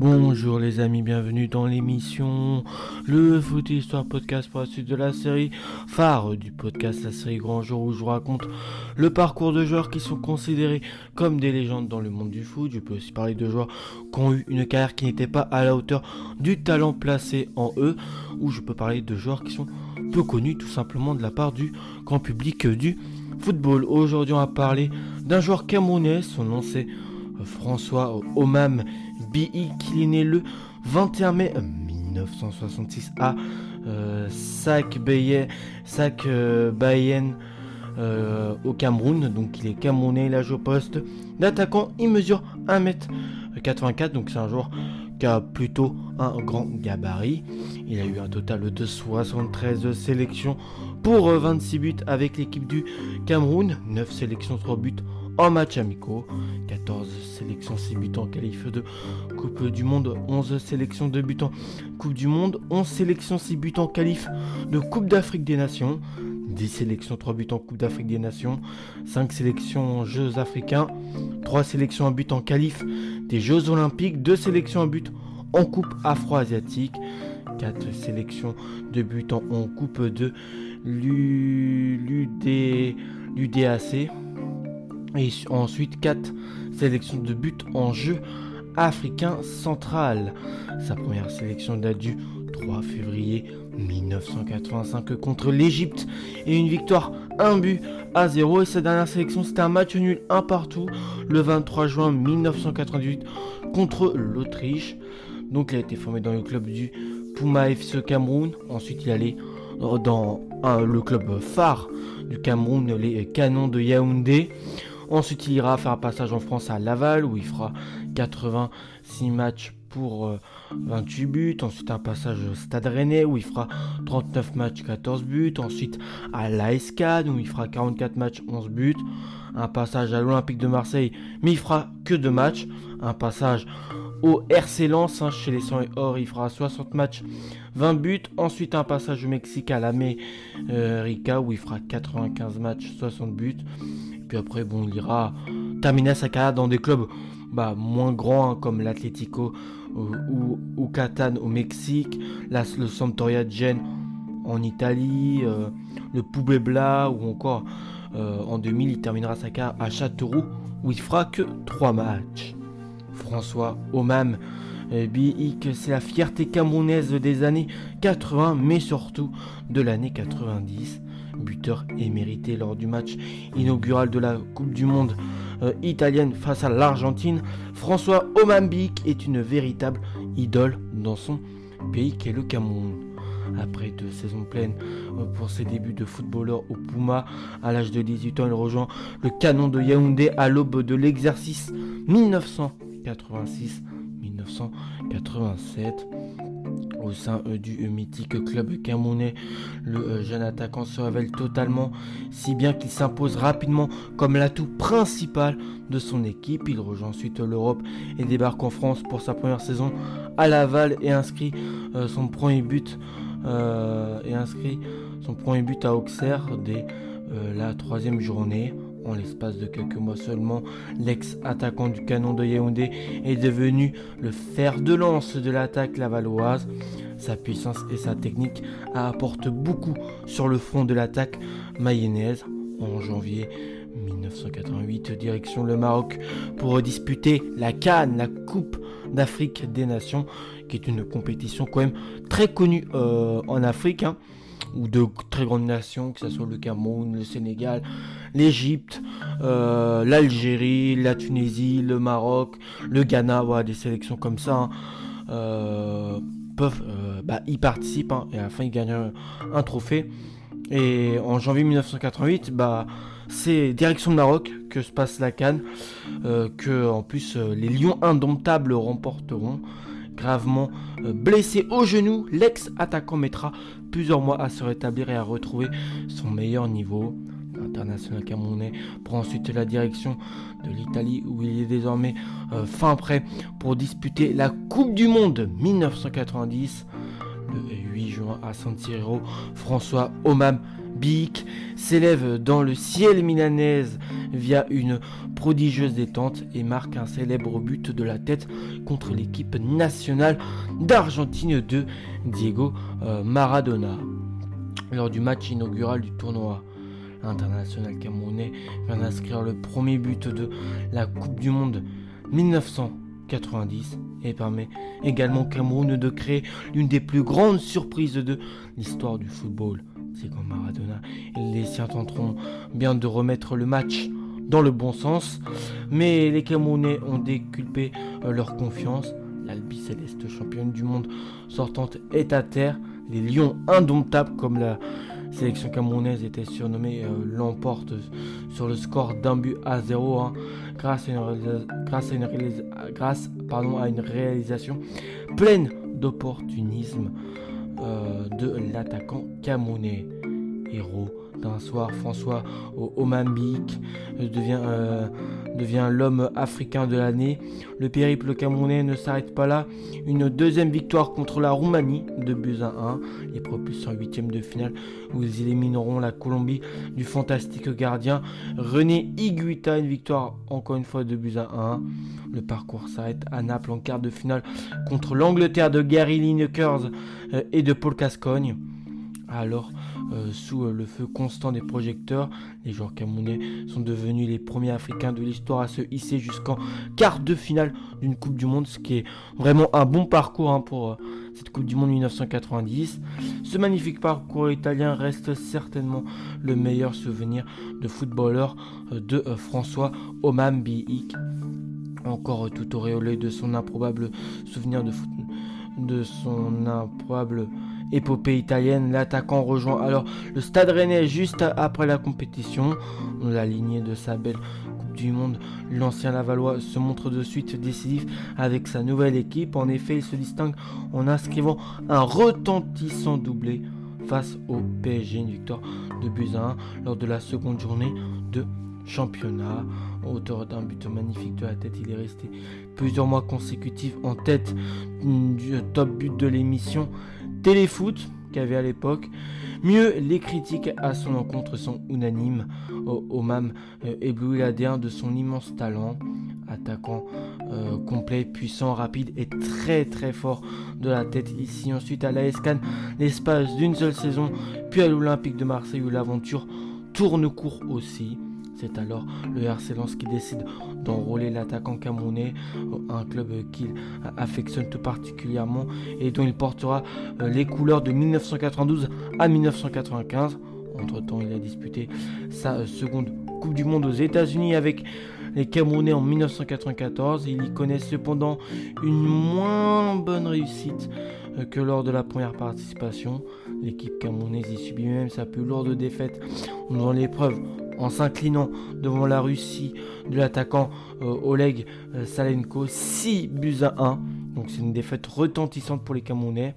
Bonjour les amis, bienvenue dans l'émission Le Foot Histoire Podcast pour la suite de la série phare du podcast La série Grand Jour où je vous raconte le parcours de joueurs qui sont considérés comme des légendes dans le monde du foot. Je peux aussi parler de joueurs qui ont eu une carrière qui n'était pas à la hauteur du talent placé en eux ou je peux parler de joueurs qui sont peu connus tout simplement de la part du grand public du football. Aujourd'hui on va parler d'un joueur camerounais, son nom c'est François Omam B.I. qui est né le 21 mai 1966 à euh, Sac euh, euh, au Cameroun. Donc il est camerounais, il a joué au poste d'attaquant. Il mesure 1m84, donc c'est un joueur qui a plutôt un grand gabarit. Il a eu un total de 73 sélections pour 26 buts avec l'équipe du Cameroun. 9 sélections, 3 buts en match amicaux, 14 sélections, 6 buts en qualif de Coupe du Monde, 11 sélections de buts en Coupe du Monde, 11 sélections, 6 buts en qualif de Coupe d'Afrique des Nations, 10 sélections, 3 buts en Coupe d'Afrique des Nations, 5 sélections en Jeux africains, 3 sélections en but en qualif des Jeux olympiques, 2 sélections en but en Coupe afro-asiatique, 4 sélections de buts en, Coupe de l'UDAC. Et ensuite 4 sélections de but en jeu africain central. Sa première sélection date du 3 février 1985 contre l'Égypte et une victoire 1 but à 0 et sa dernière sélection c'était un match nul 1 partout le 23 juin 1998 contre l'Autriche. Donc il a été formé dans le club du Puma FC Cameroun. Ensuite il allait dans le club phare du Cameroun, les Canons de Yaoundé. Ensuite, il ira faire un passage en France à Laval où il fera 86 matchs pour 28 euh, buts. Ensuite, un passage au Stade Rennais où il fera 39 matchs, 14 buts. Ensuite, à l'ASCAD où il fera 44 matchs, 11 buts. Un passage à l'Olympique de Marseille, mais il fera que 2 matchs. Un passage au RC Lens hein, chez les 100 et or, il fera 60 matchs, 20 buts. Ensuite, un passage au Mexique à l'América où il fera 95 matchs, 60 buts. Puis après, bon, il ira terminer sa carrière dans des clubs bah, moins grands hein, comme l'Atlético ou, ou, Catane au Mexique, le Sampdoria de Gênes en Italie, euh, le Poubebla ou encore euh, en 2000, il terminera sa carrière à Châteauroux où il fera que 3 matchs. François Omam euh, Biik, c'est la fierté camerounaise des années 80, mais surtout de l'année 90 buteur émérité lors du match inaugural de la Coupe du Monde euh, italienne face à l'Argentine, François Omambik est une véritable idole dans son pays qu'est le Cameroun. Après deux saisons pleines euh, pour ses débuts de footballeur au Puma, à l'âge de 18 ans, il rejoint le canon de Yaoundé à l'aube de l'exercice 1986-1987 au sein euh, du euh, mythique club camerounais. Le euh, jeune attaquant se révèle totalement, si bien qu'il s'impose rapidement comme l'atout principal de son équipe. Il rejoint ensuite l'Europe et débarque en France pour sa première saison à Laval et inscrit son premier but et inscrit son premier but à Auxerre dès la troisième journée. En l'espace de quelques mois seulement, l'ex-attaquant du canon de Yaoundé est devenu le fer de lance de l'attaque lavalloise. Sa puissance et sa technique apportent beaucoup sur le front de l'attaque mayonnaise. En janvier 1988, direction le Maroc pour disputer la Cannes, la Coupe d'Afrique des Nations, qui est une compétition quand même très connue euh, en Afrique. Hein ou de très grandes nations, que ce soit le Cameroun, le Sénégal, l'Égypte, euh, l'Algérie, la Tunisie, le Maroc, le Ghana, des sélections comme ça, hein, euh, peuvent euh, bah, y participer hein, et à la fin ils gagnent un, trophée. Et en janvier 1988, bah, c'est direction Maroc que se passe la Cannes, que en plus les Lions indomptables remporteront gravement euh, blessé au genou, l'ex-attaquant mettra plusieurs mois à se rétablir et à retrouver son meilleur niveau. International camerounais prend ensuite la direction de l'Italie où il est désormais euh, fin prêt pour disputer la Coupe du Monde 1990. Le 8 juin à San Siro, François Omam Bic s'élève dans le ciel milanaise via une prodigieuse détente et marque un célèbre but de la tête contre l'équipe nationale d'Argentine de Diego euh, Maradona. Lors du match inaugural du tournoi, l'international camerounais vient d'inscrire le premier but de la Coupe du Monde 1990 et permet également au Cameroun de créer l'une des plus grandes surprises de l'histoire du football. C'est comme Maradona et les siens tenteront bien de remettre le match dans le bon sens, mais les Camerounais ont déculpé euh, leur confiance. L'Albi Céleste, championne du monde sortante, est à terre. Les Lions indomptables, comme la sélection camerounaise était surnommée, euh, l'emporte sur le score d'un but à zéro, hein, grâce, à une, à une, réalisation pleine d'opportunisme de l'attaquant camerounais. Héros d'un soir, François Omambique devient, euh, devient l'homme africain de l'année. Le périple camerounais ne s'arrête pas là. Une deuxième victoire contre la Roumanie de buts à 1. Les propulsent en huitième de finale où ils élimineront la Colombie du fantastique gardien René Higuita. Une victoire encore une fois de buts à 1. Le parcours s'arrête à Naples en quart de finale contre l'Angleterre de Gary Lineker euh, et de Paul Cascogne. Alors, euh, sous euh, le feu constant des projecteurs, les joueurs camerounais sont devenus les premiers Africains de l'histoire à se hisser jusqu'en quart de finale d'une Coupe du Monde, ce qui est vraiment un bon parcours hein, pour euh, cette Coupe du Monde 1990. Ce magnifique parcours italien reste certainement le meilleur souvenir de footballeur de François Omam Encore tout auréolé de son improbable souvenir de, foot, de son improbable épopée italienne. L'attaquant rejoint alors le Stade Rennais juste après la compétition. La lignée de sa belle Coupe du Monde, l'ancien Lavallois se montre de suite décisif avec sa nouvelle équipe. En effet, il se distingue en inscrivant un retentissant doublé face au PSG, une victoire de 1 lors de la seconde journée de championnat. Auteur d'un but magnifique de la tête, il est resté plusieurs mois consécutifs en tête du top but de l'émission Téléfoot qu'avait à l'époque. Mieux, les critiques à son encontre sont unanimes. Omam euh, éblouit l'ADN de son immense talent. Attaquant euh, complet, puissant, rapide et très très fort de la tête. Ici, ensuite à la Escan, l'espace d'une seule saison, puis à l'Olympique de Marseille où l'aventure tourne court aussi. C'est alors le RC qui décide d'enrôler l'attaquant camerounais, un club qu'il affectionne tout particulièrement et dont il portera euh, les couleurs de 1992 à 1995. Entre-temps, il a disputé sa euh, seconde Coupe du Monde aux États-Unis avec les Camerounais en 1994. Il y connaît cependant une moins bonne réussite euh, que lors de la première participation. L'équipe camerounaise y subit même sa plus lourde défaite dans l'épreuve en s'inclinant devant la Russie de l'attaquant euh, Oleg euh, Salenko 6 buts à 1. Donc c'est une défaite retentissante pour les Camerounais.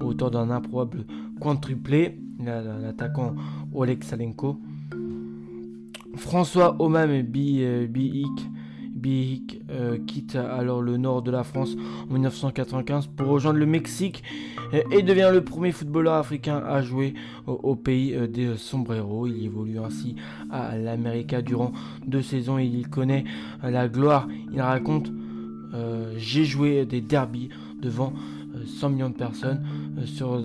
Autour d'un improbable quintuplé, l'attaquant Oleg Salenko. François Omam Biik Bihik euh, quitte alors le nord de la France en 1995 pour rejoindre le Mexique euh, et devient le premier footballeur africain à jouer au, pays euh, des sombreros. Il évolue ainsi à l'América durant deux saisons et il connaît la gloire. Il raconte J'ai joué des derbies devant 100 millions de personnes sur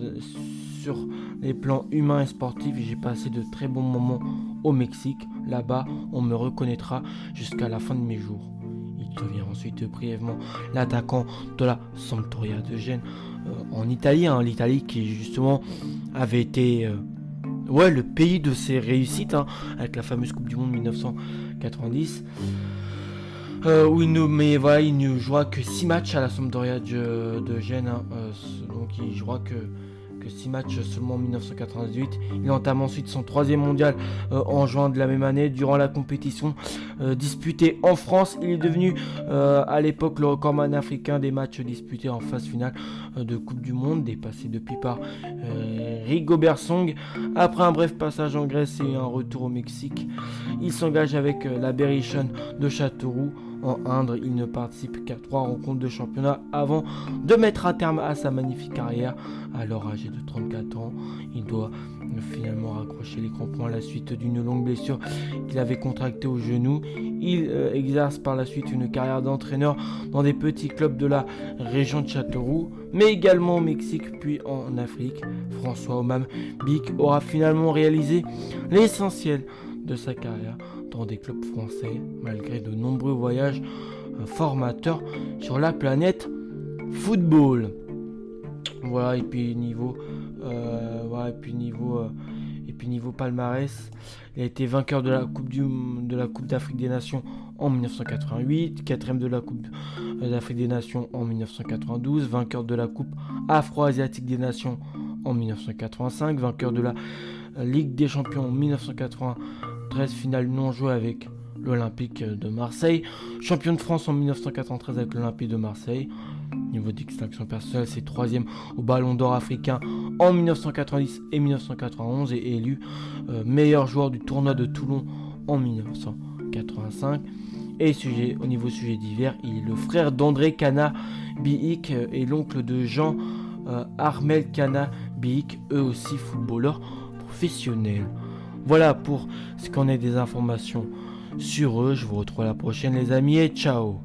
les plans humains et sportifs. J'ai passé de très bons moments au Mexique. Là-bas, on me reconnaîtra jusqu'à la fin de mes jours. Il devient ensuite brièvement l'attaquant de la Sampdoria de Gênes euh, en Italie. Hein, L'Italie qui justement avait été euh, ouais, le pays de ses réussites hein, avec la fameuse Coupe du Monde 1990. Euh, où il ne, mais voilà, il ne jouera que 6 matchs à la Sampdoria de, de Gênes. Hein, donc il jouera que 6 matchs seulement en 1998. Il entame ensuite son troisième mondial euh, en juin de la même année. Durant la compétition euh, disputée en France, il est devenu euh, à l'époque le recordman africain des matchs disputés en phase finale de Coupe du Monde, dépassé depuis par Rigobert Song. Après un bref passage en Grèce et un retour au Mexique, il s'engage avec la Berrichon de Châteauroux en Indre. Il ne participe qu'à trois rencontres de championnat avant de mettre à terme à sa magnifique carrière. Alors âgé de 34 ans, il doit finalement raccrocher les crampons à la suite d'une longue blessure qu'il avait contractée au genou. Il euh, exerce par la suite une carrière d'entraîneur dans des petits clubs de la région de Châteauroux, mais également au Mexique puis en Afrique. François Omam Bic aura finalement réalisé l'essentiel de sa carrière dans des clubs français, malgré de nombreux voyages euh, formateurs sur la planète football. Voilà, et puis niveau, euh, voilà, et puis niveau, euh, et puis niveau palmarès, il a été vainqueur de la Coupe du, de la Coupe d'Afrique des Nations en 1988, quatrième de la Coupe d'Afrique des Nations en 1992, vainqueur de la Coupe Afro-Asiatique des Nations en 1985, vainqueur de la Ligue des Champions en 1993, finale non jouée avec l'Olympique de Marseille, champion de France en 1993 avec l'Olympique de Marseille. Niveau d'extinction personnelle, c'est troisième au Ballon d'Or africain en 1990 et 1991 et élu euh, meilleur joueur du tournoi de Toulon en 1985. Et sujet, au niveau sujet divers, il est le frère d'André Cana Biik euh, et l'oncle de Jean euh, Armel Cana Biik, eux aussi footballeurs professionnels. Voilà pour ce qu'on est des informations sur eux. Je vous retrouve à la prochaine les amis et ciao